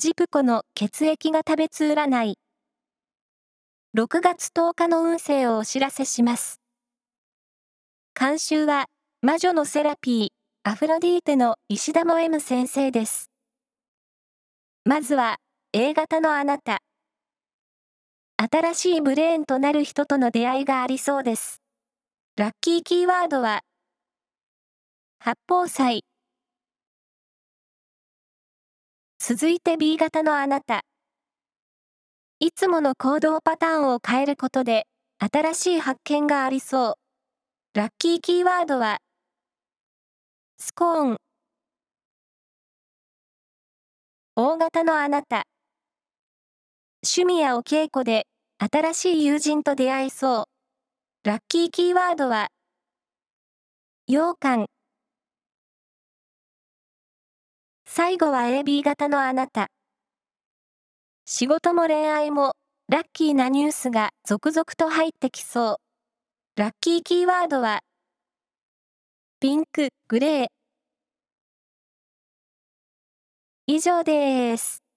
ジプコの血液が食べつ占い。6月10日の運勢をお知らせします。監修は、魔女のセラピー、アフロディーテの石田も M 先生です。まずは、A 型のあなた。新しいブレーンとなる人との出会いがありそうです。ラッキーキーワードは、八宝菜。続いて B 型のあなた。いつもの行動パターンを変えることで、新しい発見がありそう。ラッキーキーワードは、スコーン。大型のあなた。趣味やお稽古で、新しい友人と出会いそう。ラッキーキーワードは、羊羹。最後は AB 型のあなた。仕事も恋愛も、ラッキーなニュースが続々と入ってきそう。ラッキーキーワードは、ピンク、グレー。以上です。